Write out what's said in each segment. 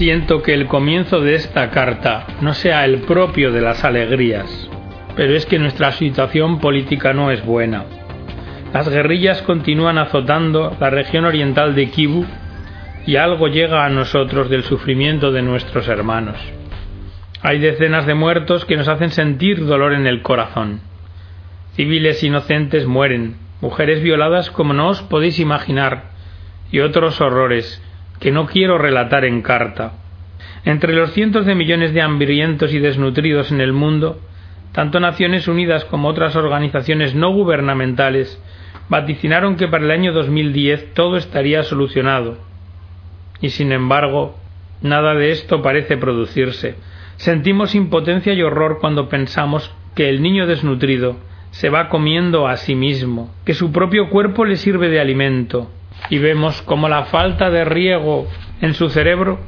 Siento que el comienzo de esta carta no sea el propio de las alegrías, pero es que nuestra situación política no es buena. Las guerrillas continúan azotando la región oriental de Kivu y algo llega a nosotros del sufrimiento de nuestros hermanos. Hay decenas de muertos que nos hacen sentir dolor en el corazón. Civiles inocentes mueren, mujeres violadas como no os podéis imaginar, y otros horrores que no quiero relatar en carta. Entre los cientos de millones de hambrientos y desnutridos en el mundo, tanto Naciones Unidas como otras organizaciones no gubernamentales vaticinaron que para el año 2010 todo estaría solucionado. Y sin embargo, nada de esto parece producirse. Sentimos impotencia y horror cuando pensamos que el niño desnutrido se va comiendo a sí mismo, que su propio cuerpo le sirve de alimento, y vemos cómo la falta de riego en su cerebro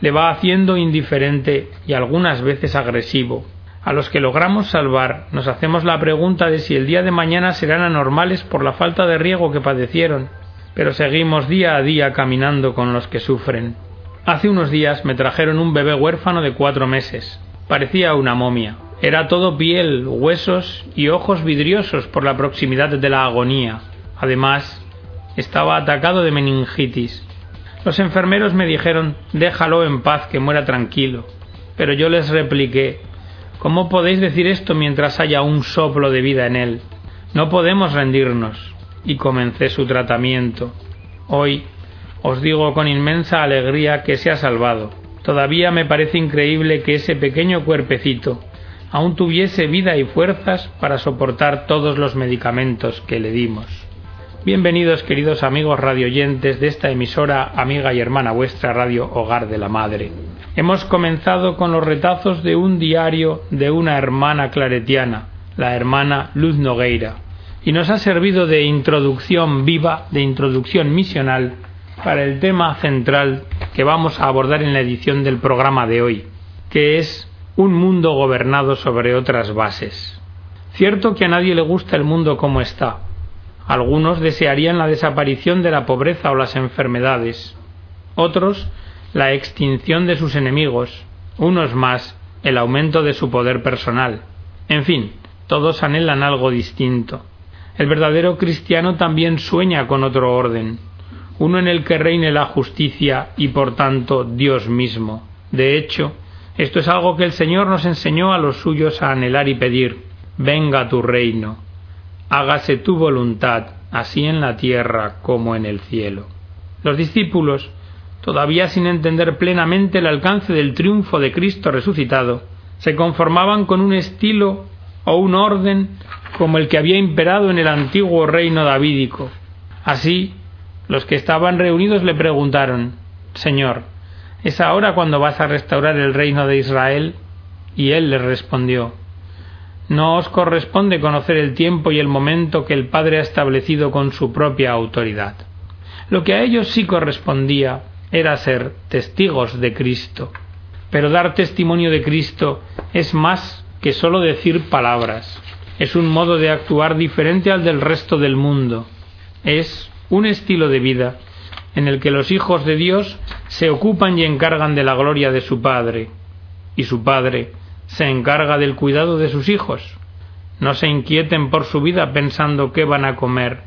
le va haciendo indiferente y algunas veces agresivo. A los que logramos salvar nos hacemos la pregunta de si el día de mañana serán anormales por la falta de riego que padecieron, pero seguimos día a día caminando con los que sufren. Hace unos días me trajeron un bebé huérfano de cuatro meses. Parecía una momia. Era todo piel, huesos y ojos vidriosos por la proximidad de la agonía. Además, estaba atacado de meningitis. Los enfermeros me dijeron déjalo en paz, que muera tranquilo. Pero yo les repliqué ¿Cómo podéis decir esto mientras haya un soplo de vida en él? No podemos rendirnos. Y comencé su tratamiento. Hoy os digo con inmensa alegría que se ha salvado. Todavía me parece increíble que ese pequeño cuerpecito aún tuviese vida y fuerzas para soportar todos los medicamentos que le dimos. Bienvenidos queridos amigos radioyentes de esta emisora amiga y hermana vuestra Radio Hogar de la Madre. Hemos comenzado con los retazos de un diario de una hermana claretiana, la hermana Luz Nogueira, y nos ha servido de introducción viva, de introducción misional para el tema central que vamos a abordar en la edición del programa de hoy, que es un mundo gobernado sobre otras bases. Cierto que a nadie le gusta el mundo como está. Algunos desearían la desaparición de la pobreza o las enfermedades. Otros la extinción de sus enemigos. Unos más el aumento de su poder personal. En fin, todos anhelan algo distinto. El verdadero cristiano también sueña con otro orden, uno en el que reine la justicia y por tanto Dios mismo. De hecho, esto es algo que el Señor nos enseñó a los suyos a anhelar y pedir. Venga tu reino. Hágase tu voluntad, así en la tierra como en el cielo. Los discípulos, todavía sin entender plenamente el alcance del triunfo de Cristo resucitado, se conformaban con un estilo o un orden como el que había imperado en el antiguo reino davídico. Así, los que estaban reunidos le preguntaron Señor, ¿es ahora cuando vas a restaurar el reino de Israel? Y él les respondió No os corresponde conocer el tiempo y el momento que el Padre ha establecido con su propia autoridad. Lo que a ellos sí correspondía era ser testigos de Cristo. Pero dar testimonio de Cristo es más que sólo decir palabras es un modo de actuar diferente al del resto del mundo. Es un estilo de vida en el que los hijos de Dios se ocupan y encargan de la gloria de su Padre, y su Padre se encarga del cuidado de sus hijos. No se inquieten por su vida pensando qué van a comer,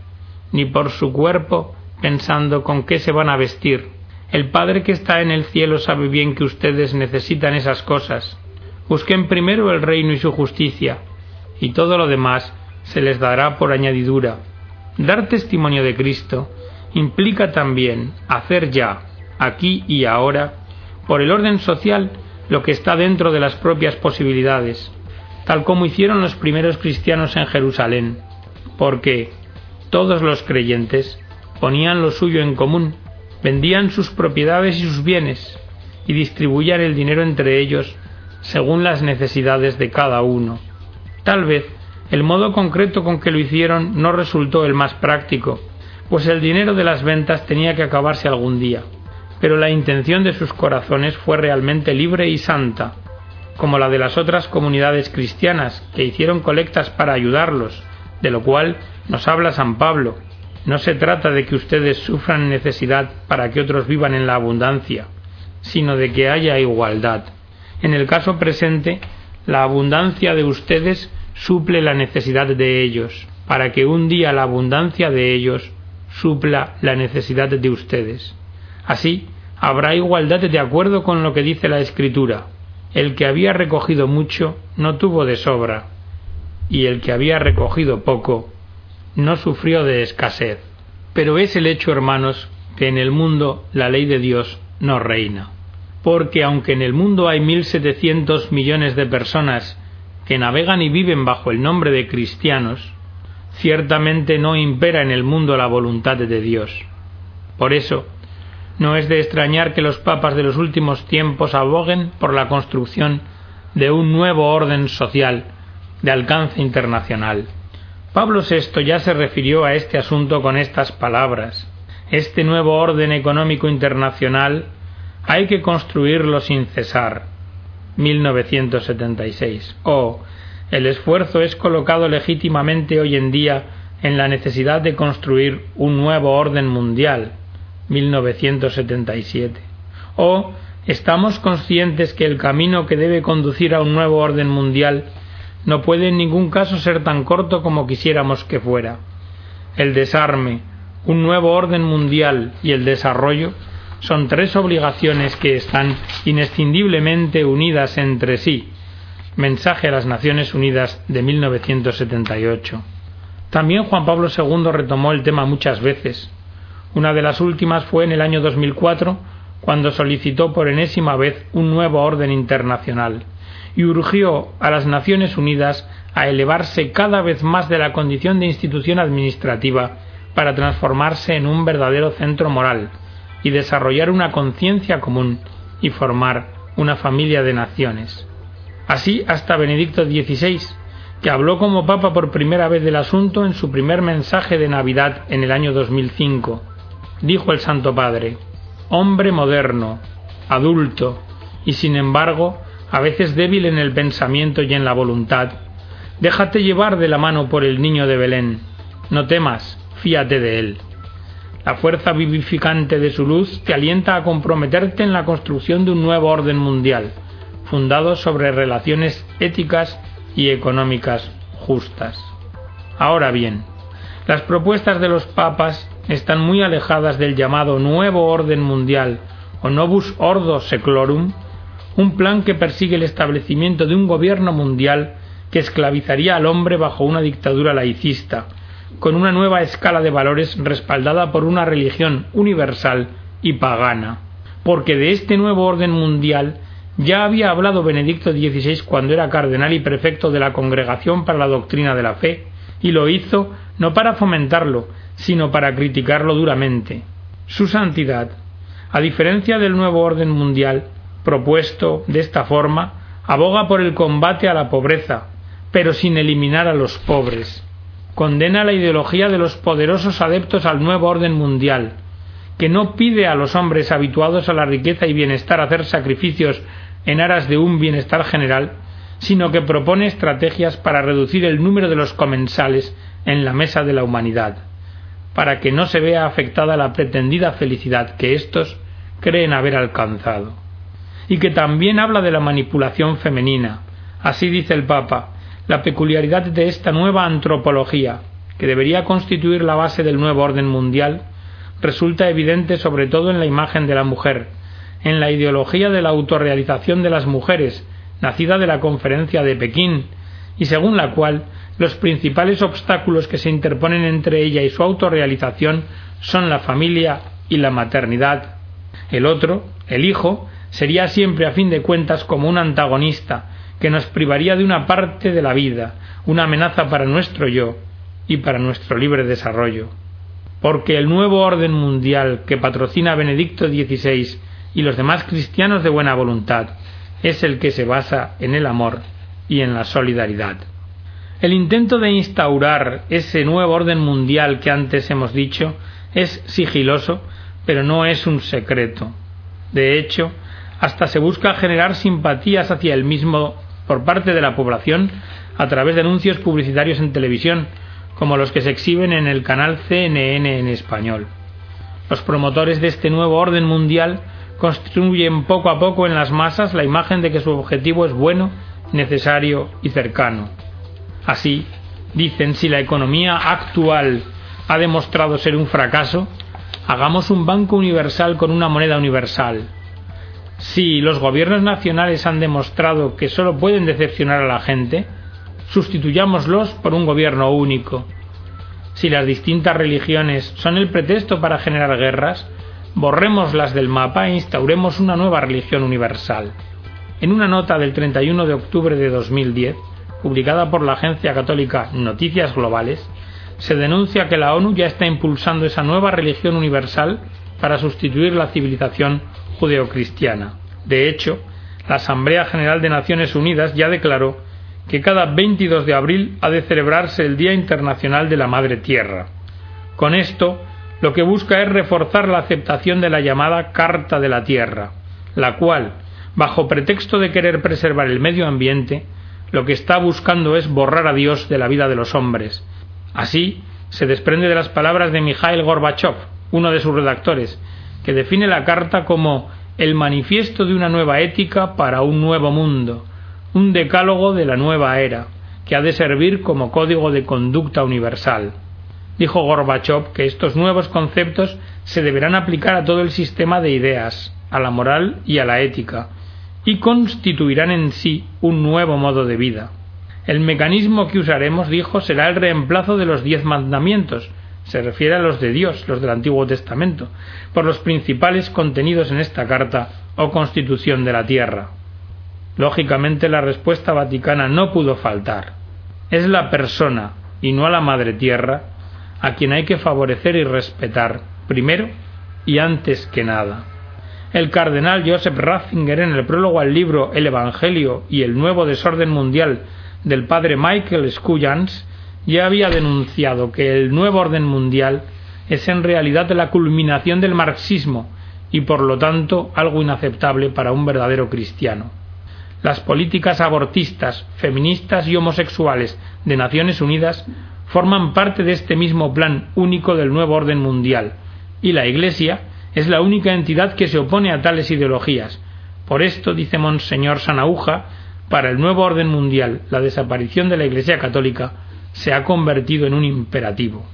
ni por su cuerpo pensando con qué se van a vestir. El Padre que está en el cielo sabe bien que ustedes necesitan esas cosas. Busquen primero el reino y su justicia, y todo lo demás se les dará por añadidura. Dar testimonio de Cristo implica también hacer ya, aquí y ahora, por el orden social, lo que está dentro de las propias posibilidades, tal como hicieron los primeros cristianos en Jerusalén, porque todos los creyentes ponían lo suyo en común, vendían sus propiedades y sus bienes, y distribuían el dinero entre ellos según las necesidades de cada uno. Tal vez el modo concreto con que lo hicieron no resultó el más práctico, pues el dinero de las ventas tenía que acabarse algún día, pero la intención de sus corazones fue realmente libre y santa, como la de las otras comunidades cristianas que hicieron colectas para ayudarlos, de lo cual nos habla San Pablo. No se trata de que ustedes sufran necesidad para que otros vivan en la abundancia, sino de que haya igualdad. En el caso presente, la abundancia de ustedes suple la necesidad de ellos, para que un día la abundancia de ellos supla la necesidad de ustedes. Así, habrá igualdad de acuerdo con lo que dice la Escritura. El que había recogido mucho no tuvo de sobra, y el que había recogido poco no sufrió de escasez. Pero es el hecho, hermanos, que en el mundo la ley de Dios no reina. Porque aunque en el mundo hay mil setecientos millones de personas que navegan y viven bajo el nombre de cristianos, ciertamente no impera en el mundo la voluntad de Dios. Por eso, no es de extrañar que los papas de los últimos tiempos aboguen por la construcción de un nuevo orden social de alcance internacional. Pablo VI ya se refirió a este asunto con estas palabras. Este nuevo orden económico internacional hay que construirlo sin cesar. 1976. O el esfuerzo es colocado legítimamente hoy en día en la necesidad de construir un nuevo orden mundial. 1977. O estamos conscientes que el camino que debe conducir a un nuevo orden mundial no puede en ningún caso ser tan corto como quisiéramos que fuera. El desarme, un nuevo orden mundial y el desarrollo son tres obligaciones que están inescindiblemente unidas entre sí. Mensaje a las Naciones Unidas de 1978. También Juan Pablo II retomó el tema muchas veces. Una de las últimas fue en el año 2004, cuando solicitó por enésima vez un nuevo orden internacional y urgió a las Naciones Unidas a elevarse cada vez más de la condición de institución administrativa para transformarse en un verdadero centro moral, y desarrollar una conciencia común y formar una familia de naciones. Así hasta Benedicto XVI, que habló como Papa por primera vez del asunto en su primer mensaje de Navidad en el año 2005. Dijo el Santo Padre, hombre moderno, adulto, y sin embargo a veces débil en el pensamiento y en la voluntad, déjate llevar de la mano por el niño de Belén. No temas, fíate de él. La fuerza vivificante de su luz te alienta a comprometerte en la construcción de un nuevo orden mundial, fundado sobre relaciones éticas y económicas justas. Ahora bien, las propuestas de los papas están muy alejadas del llamado nuevo orden mundial o novus ordo seclorum, un plan que persigue el establecimiento de un gobierno mundial que esclavizaría al hombre bajo una dictadura laicista, con una nueva escala de valores respaldada por una religión universal y pagana, porque de este nuevo orden mundial ya había hablado Benedicto XVI cuando era cardenal y prefecto de la Congregación para la Doctrina de la Fe, y lo hizo no para fomentarlo, sino para criticarlo duramente. Su santidad, a diferencia del nuevo orden mundial, propuesto de esta forma, aboga por el combate a la pobreza, pero sin eliminar a los pobres, condena la ideología de los poderosos adeptos al nuevo orden mundial, que no pide a los hombres habituados a la riqueza y bienestar hacer sacrificios en aras de un bienestar general, sino que propone estrategias para reducir el número de los comensales en la mesa de la humanidad, para que no se vea afectada la pretendida felicidad que éstos creen haber alcanzado. Y que también habla de la manipulación femenina. Así dice el Papa, la peculiaridad de esta nueva antropología, que debería constituir la base del nuevo orden mundial, resulta evidente sobre todo en la imagen de la mujer, en la ideología de la autorrealización de las mujeres, nacida de la Conferencia de Pekín, y según la cual los principales obstáculos que se interponen entre ella y su autorrealización son la familia y la maternidad. El otro, el hijo, sería siempre a fin de cuentas como un antagonista, que nos privaría de una parte de la vida, una amenaza para nuestro yo y para nuestro libre desarrollo. Porque el nuevo orden mundial que patrocina Benedicto XVI y los demás cristianos de buena voluntad es el que se basa en el amor y en la solidaridad. El intento de instaurar ese nuevo orden mundial que antes hemos dicho es sigiloso, pero no es un secreto. De hecho, hasta se busca generar simpatías hacia el mismo por parte de la población a través de anuncios publicitarios en televisión, como los que se exhiben en el canal CNN en español. Los promotores de este nuevo orden mundial construyen poco a poco en las masas la imagen de que su objetivo es bueno, necesario y cercano. Así, dicen, si la economía actual ha demostrado ser un fracaso, hagamos un banco universal con una moneda universal. Si los gobiernos nacionales han demostrado que solo pueden decepcionar a la gente, sustituyámoslos por un gobierno único. Si las distintas religiones son el pretexto para generar guerras, borrémoslas del mapa e instauremos una nueva religión universal. En una nota del 31 de octubre de 2010, publicada por la agencia católica Noticias Globales, se denuncia que la ONU ya está impulsando esa nueva religión universal para sustituir la civilización judeocristiana. De hecho, la Asamblea General de Naciones Unidas ya declaró que cada 22 de abril ha de celebrarse el Día Internacional de la Madre Tierra. Con esto, lo que busca es reforzar la aceptación de la llamada Carta de la Tierra, la cual, bajo pretexto de querer preservar el medio ambiente, lo que está buscando es borrar a Dios de la vida de los hombres. Así, se desprende de las palabras de Mikhail Gorbachev, uno de sus redactores, que define la carta como el manifiesto de una nueva ética para un nuevo mundo, un decálogo de la nueva era, que ha de servir como código de conducta universal. Dijo Gorbachev que estos nuevos conceptos se deberán aplicar a todo el sistema de ideas, a la moral y a la ética, y constituirán en sí un nuevo modo de vida. El mecanismo que usaremos, dijo, será el reemplazo de los diez mandamientos, se refiere a los de Dios, los del Antiguo Testamento, por los principales contenidos en esta carta o constitución de la tierra. Lógicamente la respuesta vaticana no pudo faltar. Es la persona, y no a la Madre Tierra, a quien hay que favorecer y respetar, primero y antes que nada. El cardenal Joseph Ratzinger en el prólogo al libro El Evangelio y el nuevo desorden mundial del padre Michael Scuyans ya había denunciado que el nuevo orden mundial es en realidad la culminación del marxismo y por lo tanto algo inaceptable para un verdadero cristiano. Las políticas abortistas, feministas y homosexuales de Naciones Unidas forman parte de este mismo plan único del nuevo orden mundial, y la Iglesia es la única entidad que se opone a tales ideologías. Por esto, dice Monseñor Sanauja, para el nuevo orden mundial, la desaparición de la Iglesia católica se ha convertido en un imperativo.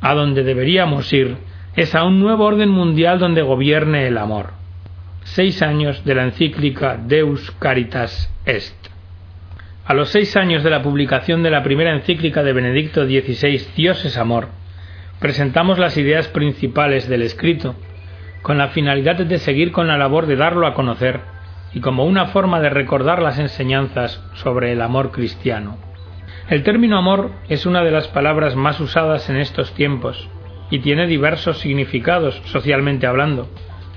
A donde deberíamos ir es a un nuevo orden mundial donde gobierne el amor seis años de la encíclica Deus Caritas Est. A los seis años de la publicación de la primera encíclica de Benedicto XVI, Dios es amor, presentamos las ideas principales del escrito, con la finalidad de seguir con la labor de darlo a conocer y como una forma de recordar las enseñanzas sobre el amor cristiano. El término amor es una de las palabras más usadas en estos tiempos y tiene diversos significados socialmente hablando,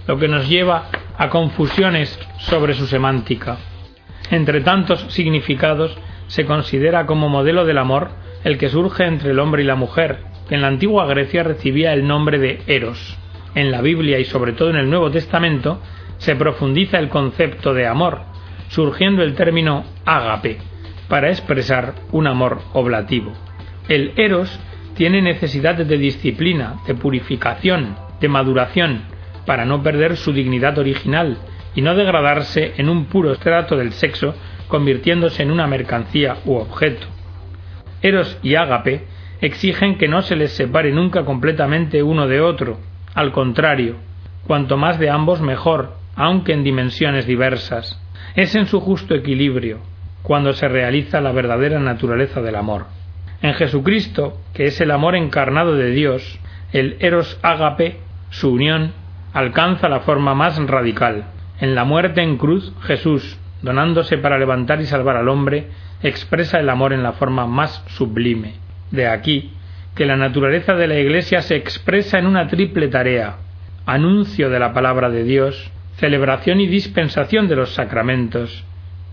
lo que nos lleva a confusiones sobre su semántica. Entre tantos significados, se considera como modelo del amor el que surge entre el hombre y la mujer, que en la antigua Grecia recibía el nombre de Eros. En la Biblia y sobre todo en el Nuevo Testamento se profundiza el concepto de amor, surgiendo el término ágape, para expresar un amor oblativo. El Eros tiene necesidad de disciplina, de purificación, de maduración, para no perder su dignidad original y no degradarse en un puro estrato del sexo, convirtiéndose en una mercancía u objeto. Eros y Ágape exigen que no se les separe nunca completamente uno de otro, al contrario, cuanto más de ambos mejor, aunque en dimensiones diversas. Es en su justo equilibrio, cuando se realiza la verdadera naturaleza del amor. En Jesucristo, que es el amor encarnado de Dios, el Eros Ágape, su unión, alcanza la forma más radical. En la muerte en cruz, Jesús, donándose para levantar y salvar al hombre, expresa el amor en la forma más sublime. De aquí que la naturaleza de la Iglesia se expresa en una triple tarea anuncio de la palabra de Dios, celebración y dispensación de los sacramentos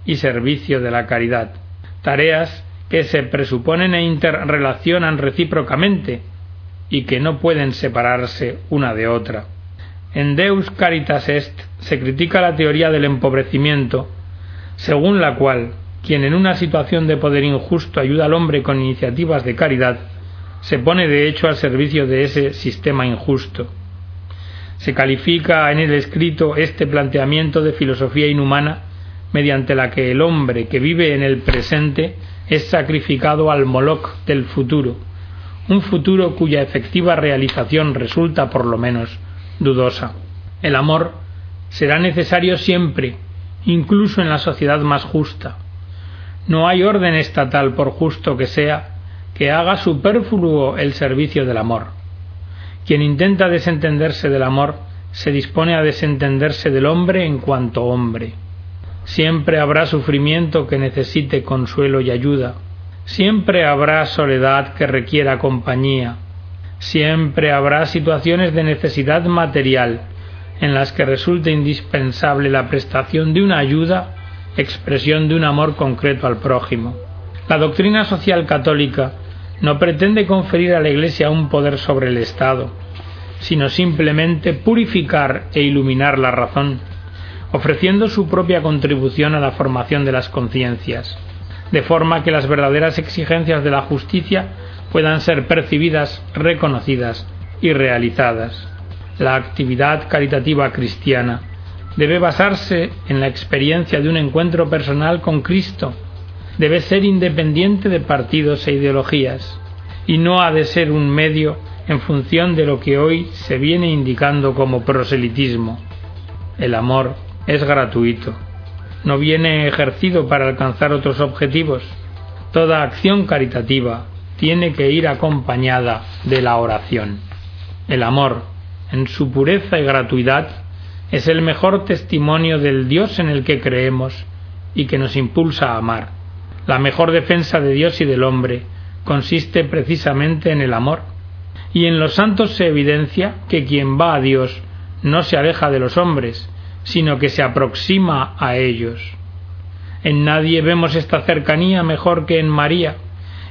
y servicio de la caridad. Tareas que se presuponen e interrelacionan recíprocamente y que no pueden separarse una de otra. En Deus Caritas Est se critica la teoría del empobrecimiento, según la cual quien en una situación de poder injusto ayuda al hombre con iniciativas de caridad, se pone de hecho al servicio de ese sistema injusto. Se califica en el escrito este planteamiento de filosofía inhumana mediante la que el hombre que vive en el presente es sacrificado al Moloch del futuro, un futuro cuya efectiva realización resulta por lo menos dudosa. El amor será necesario siempre, incluso en la sociedad más justa. No hay orden estatal, por justo que sea, que haga superfluo el servicio del amor. Quien intenta desentenderse del amor se dispone a desentenderse del hombre en cuanto hombre. Siempre habrá sufrimiento que necesite consuelo y ayuda. Siempre habrá soledad que requiera compañía. Siempre habrá situaciones de necesidad material en las que resulte indispensable la prestación de una ayuda, expresión de un amor concreto al prójimo. La doctrina social católica no pretende conferir a la Iglesia un poder sobre el Estado, sino simplemente purificar e iluminar la razón, ofreciendo su propia contribución a la formación de las conciencias, de forma que las verdaderas exigencias de la justicia puedan ser percibidas, reconocidas y realizadas. La actividad caritativa cristiana debe basarse en la experiencia de un encuentro personal con Cristo, debe ser independiente de partidos e ideologías, y no ha de ser un medio en función de lo que hoy se viene indicando como proselitismo. El amor es gratuito, no viene ejercido para alcanzar otros objetivos. Toda acción caritativa tiene que ir acompañada de la oración. El amor, en su pureza y gratuidad, es el mejor testimonio del Dios en el que creemos y que nos impulsa a amar. La mejor defensa de Dios y del hombre consiste precisamente en el amor. Y en los santos se evidencia que quien va a Dios no se aleja de los hombres, sino que se aproxima a ellos. En nadie vemos esta cercanía mejor que en María,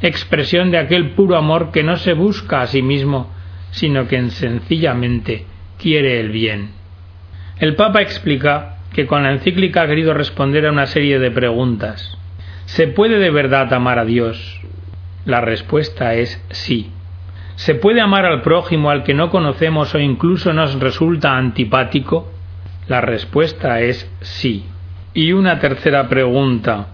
expresión de aquel puro amor que no se busca a sí mismo, sino que sencillamente quiere el bien. El Papa explica que con la encíclica ha querido responder a una serie de preguntas. ¿Se puede de verdad amar a Dios? La respuesta es sí. ¿Se puede amar al prójimo al que no conocemos o incluso nos resulta antipático? La respuesta es sí. Y una tercera pregunta.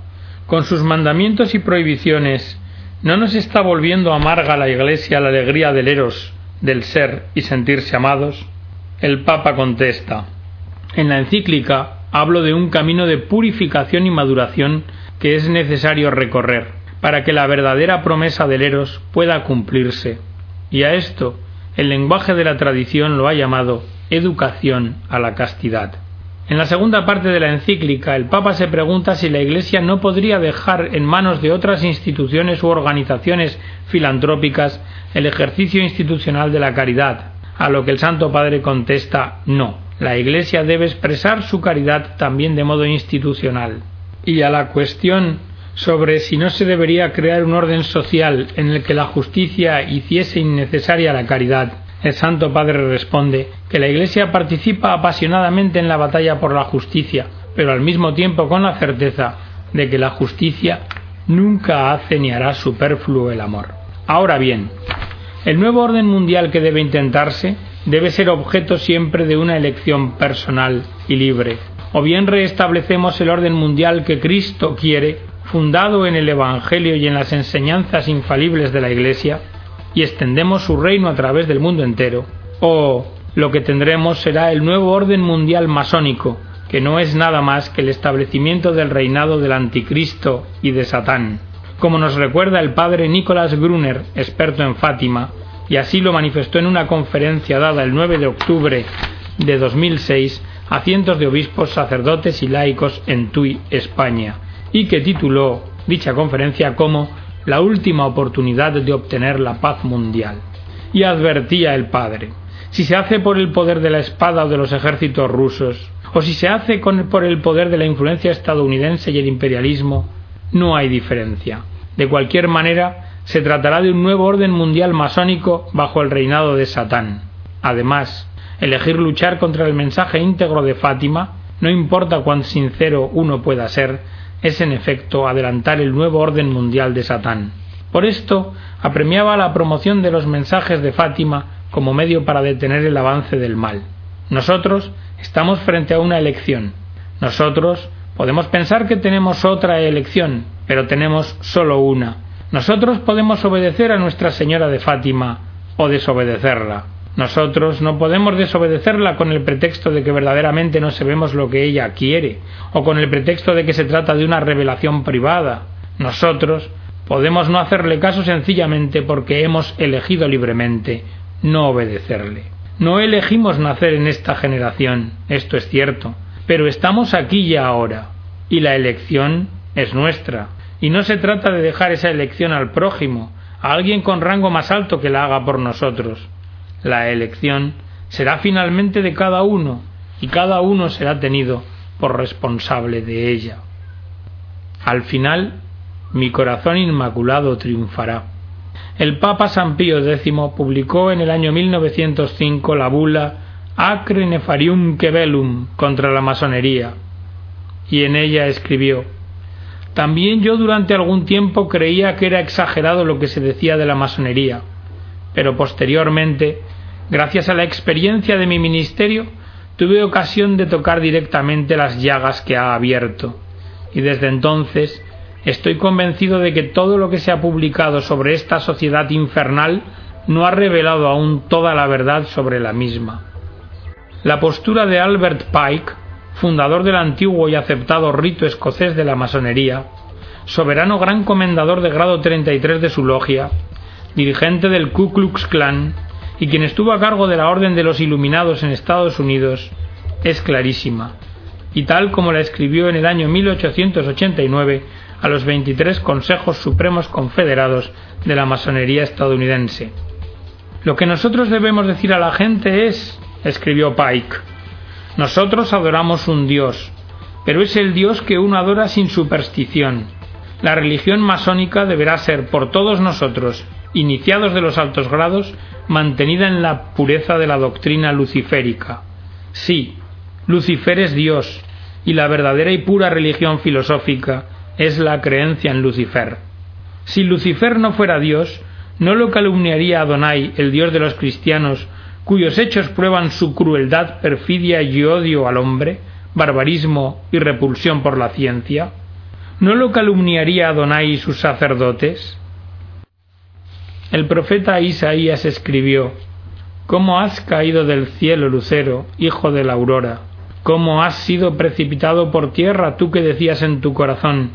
Con sus mandamientos y prohibiciones, ¿no nos está volviendo amarga la Iglesia la alegría del eros, del ser y sentirse amados? El Papa contesta. En la encíclica hablo de un camino de purificación y maduración que es necesario recorrer para que la verdadera promesa del eros pueda cumplirse y a esto el lenguaje de la tradición lo ha llamado educación a la castidad. En la segunda parte de la encíclica, el Papa se pregunta si la Iglesia no podría dejar en manos de otras instituciones u organizaciones filantrópicas el ejercicio institucional de la caridad, a lo que el Santo Padre contesta no. La Iglesia debe expresar su caridad también de modo institucional. Y a la cuestión sobre si no se debería crear un orden social en el que la justicia hiciese innecesaria la caridad, el Santo Padre responde que la Iglesia participa apasionadamente en la batalla por la justicia, pero al mismo tiempo con la certeza de que la justicia nunca hace ni hará superfluo el amor. Ahora bien, el nuevo orden mundial que debe intentarse debe ser objeto siempre de una elección personal y libre. O bien restablecemos el orden mundial que Cristo quiere fundado en el Evangelio y en las enseñanzas infalibles de la Iglesia, y extendemos su reino a través del mundo entero, o lo que tendremos será el nuevo orden mundial masónico, que no es nada más que el establecimiento del reinado del anticristo y de Satán, como nos recuerda el padre Nicolás Gruner, experto en Fátima, y así lo manifestó en una conferencia dada el 9 de octubre de 2006 a cientos de obispos, sacerdotes y laicos en Tui, España, y que tituló dicha conferencia como La última oportunidad de obtener la paz mundial. Y advertía el padre, si se hace por el poder de la espada o de los ejércitos rusos, o si se hace por el poder de la influencia estadounidense y el imperialismo, no hay diferencia. De cualquier manera, se tratará de un nuevo orden mundial masónico bajo el reinado de Satán. Además, elegir luchar contra el mensaje íntegro de Fátima, no importa cuán sincero uno pueda ser, es en efecto adelantar el nuevo orden mundial de Satán. Por esto, apremiaba la promoción de los mensajes de Fátima como medio para detener el avance del mal. Nosotros estamos frente a una elección. Nosotros podemos pensar que tenemos otra elección, pero tenemos solo una. Nosotros podemos obedecer a Nuestra Señora de Fátima o desobedecerla. Nosotros no podemos desobedecerla con el pretexto de que verdaderamente no sabemos lo que ella quiere, o con el pretexto de que se trata de una revelación privada. Nosotros podemos no hacerle caso sencillamente porque hemos elegido libremente no obedecerle. No elegimos nacer en esta generación, esto es cierto, pero estamos aquí y ahora, y la elección es nuestra. Y no se trata de dejar esa elección al prójimo, a alguien con rango más alto que la haga por nosotros. La elección será finalmente de cada uno y cada uno será tenido por responsable de ella. Al final, mi corazón inmaculado triunfará. El Papa San Pío X publicó en el año 1905 la bula Acre Nefarium Quebellum contra la masonería, y en ella escribió También yo durante algún tiempo creía que era exagerado lo que se decía de la masonería, pero posteriormente Gracias a la experiencia de mi ministerio, tuve ocasión de tocar directamente las llagas que ha abierto, y desde entonces estoy convencido de que todo lo que se ha publicado sobre esta sociedad infernal no ha revelado aún toda la verdad sobre la misma. La postura de Albert Pike, fundador del antiguo y aceptado rito escocés de la masonería, soberano gran comendador de grado 33 de su logia, dirigente del Ku Klux Klan y quien estuvo a cargo de la Orden de los Iluminados en Estados Unidos, es clarísima, y tal como la escribió en el año 1889 a los 23 Consejos Supremos Confederados de la Masonería estadounidense. Lo que nosotros debemos decir a la gente es, escribió Pike, nosotros adoramos un Dios, pero es el Dios que uno adora sin superstición. La religión masónica deberá ser por todos nosotros, iniciados de los altos grados, mantenida en la pureza de la doctrina luciférica. Sí, Lucifer es Dios, y la verdadera y pura religión filosófica es la creencia en Lucifer. Si Lucifer no fuera Dios, ¿no lo calumniaría Adonai, el Dios de los cristianos, cuyos hechos prueban su crueldad, perfidia y odio al hombre, barbarismo y repulsión por la ciencia? ¿No lo calumniaría Adonai y sus sacerdotes? El profeta Isaías escribió, ¿Cómo has caído del cielo, lucero, hijo de la aurora? ¿Cómo has sido precipitado por tierra, tú que decías en tu corazón,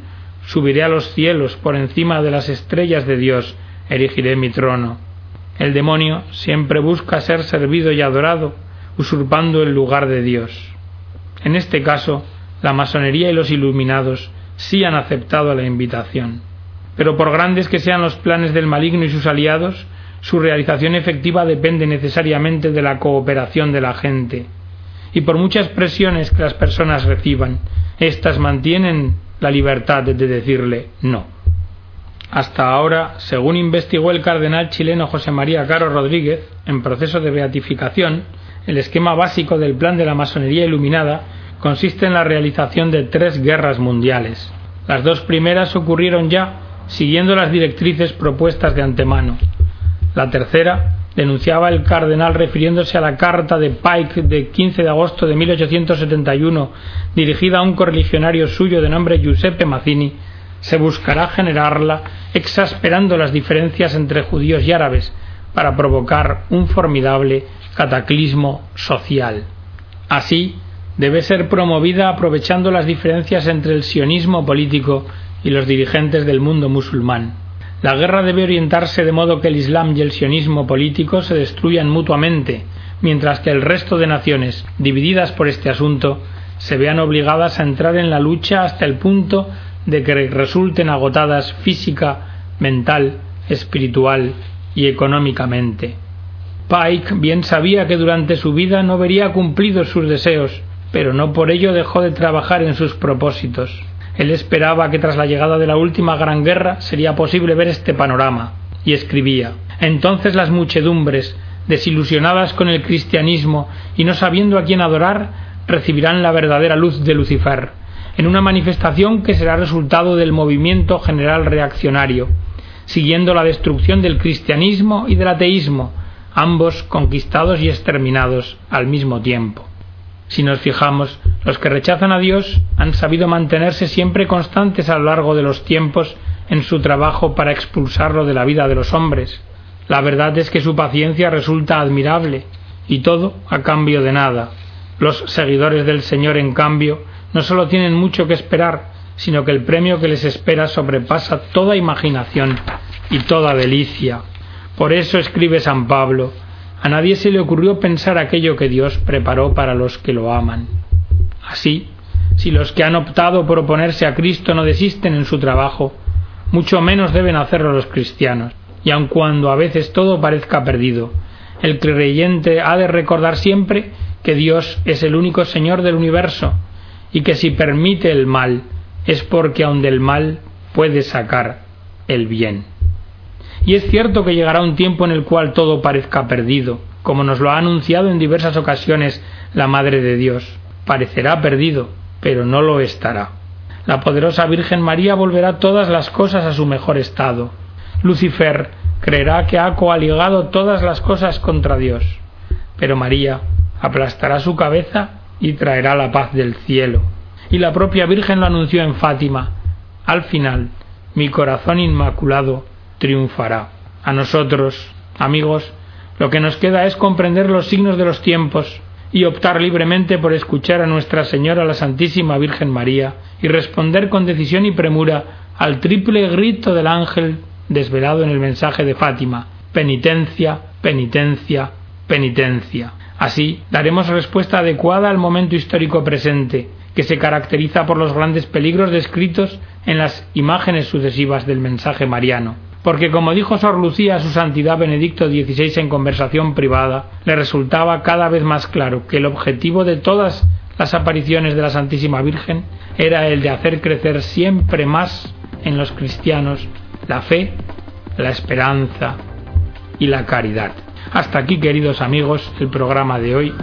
subiré a los cielos, por encima de las estrellas de Dios, erigiré mi trono? El demonio siempre busca ser servido y adorado, usurpando el lugar de Dios. En este caso, la masonería y los iluminados sí han aceptado la invitación pero por grandes que sean los planes del maligno y sus aliados, su realización efectiva depende necesariamente de la cooperación de la gente. Y por muchas presiones que las personas reciban, éstas mantienen la libertad de decirle no. Hasta ahora, según investigó el cardenal chileno José María Caro Rodríguez, en proceso de beatificación, el esquema básico del plan de la masonería iluminada consiste en la realización de tres guerras mundiales. Las dos primeras ocurrieron ya siguiendo las directrices propuestas de antemano. La tercera denunciaba el cardenal refiriéndose a la carta de Pike de 15 de agosto de 1871 dirigida a un correligionario suyo de nombre Giuseppe Mazzini, se buscará generarla exasperando las diferencias entre judíos y árabes para provocar un formidable cataclismo social. Así, debe ser promovida aprovechando las diferencias entre el sionismo político y los dirigentes del mundo musulmán. La guerra debe orientarse de modo que el Islam y el sionismo político se destruyan mutuamente, mientras que el resto de naciones, divididas por este asunto, se vean obligadas a entrar en la lucha hasta el punto de que resulten agotadas física, mental, espiritual y económicamente. Pike bien sabía que durante su vida no vería cumplidos sus deseos, pero no por ello dejó de trabajar en sus propósitos. Él esperaba que tras la llegada de la última gran guerra sería posible ver este panorama, y escribía Entonces las muchedumbres, desilusionadas con el cristianismo y no sabiendo a quién adorar, recibirán la verdadera luz de Lucifer, en una manifestación que será resultado del movimiento general reaccionario, siguiendo la destrucción del cristianismo y del ateísmo, ambos conquistados y exterminados al mismo tiempo. Si nos fijamos, los que rechazan a Dios han sabido mantenerse siempre constantes a lo largo de los tiempos en su trabajo para expulsarlo de la vida de los hombres. La verdad es que su paciencia resulta admirable, y todo a cambio de nada. Los seguidores del Señor, en cambio, no solo tienen mucho que esperar, sino que el premio que les espera sobrepasa toda imaginación y toda delicia. Por eso escribe San Pablo, a nadie se le ocurrió pensar aquello que Dios preparó para los que lo aman. Así, si los que han optado por oponerse a Cristo no desisten en su trabajo, mucho menos deben hacerlo los cristianos. Y aun cuando a veces todo parezca perdido, el creyente ha de recordar siempre que Dios es el único Señor del universo y que si permite el mal es porque aun del mal puede sacar el bien. Y es cierto que llegará un tiempo en el cual todo parezca perdido, como nos lo ha anunciado en diversas ocasiones la Madre de Dios. Parecerá perdido, pero no lo estará. La poderosa Virgen María volverá todas las cosas a su mejor estado. Lucifer creerá que ha coaligado todas las cosas contra Dios, pero María aplastará su cabeza y traerá la paz del cielo. Y la propia Virgen lo anunció en Fátima. Al final, mi corazón inmaculado triunfará. A nosotros, amigos, lo que nos queda es comprender los signos de los tiempos y optar libremente por escuchar a Nuestra Señora la Santísima Virgen María y responder con decisión y premura al triple grito del ángel desvelado en el mensaje de Fátima penitencia, penitencia, penitencia. Así daremos respuesta adecuada al momento histórico presente, que se caracteriza por los grandes peligros descritos en las imágenes sucesivas del mensaje mariano porque como dijo Sor Lucía a su santidad Benedicto XVI en conversación privada, le resultaba cada vez más claro que el objetivo de todas las apariciones de la Santísima Virgen era el de hacer crecer siempre más en los cristianos la fe, la esperanza y la caridad. Hasta aquí, queridos amigos, el programa de hoy.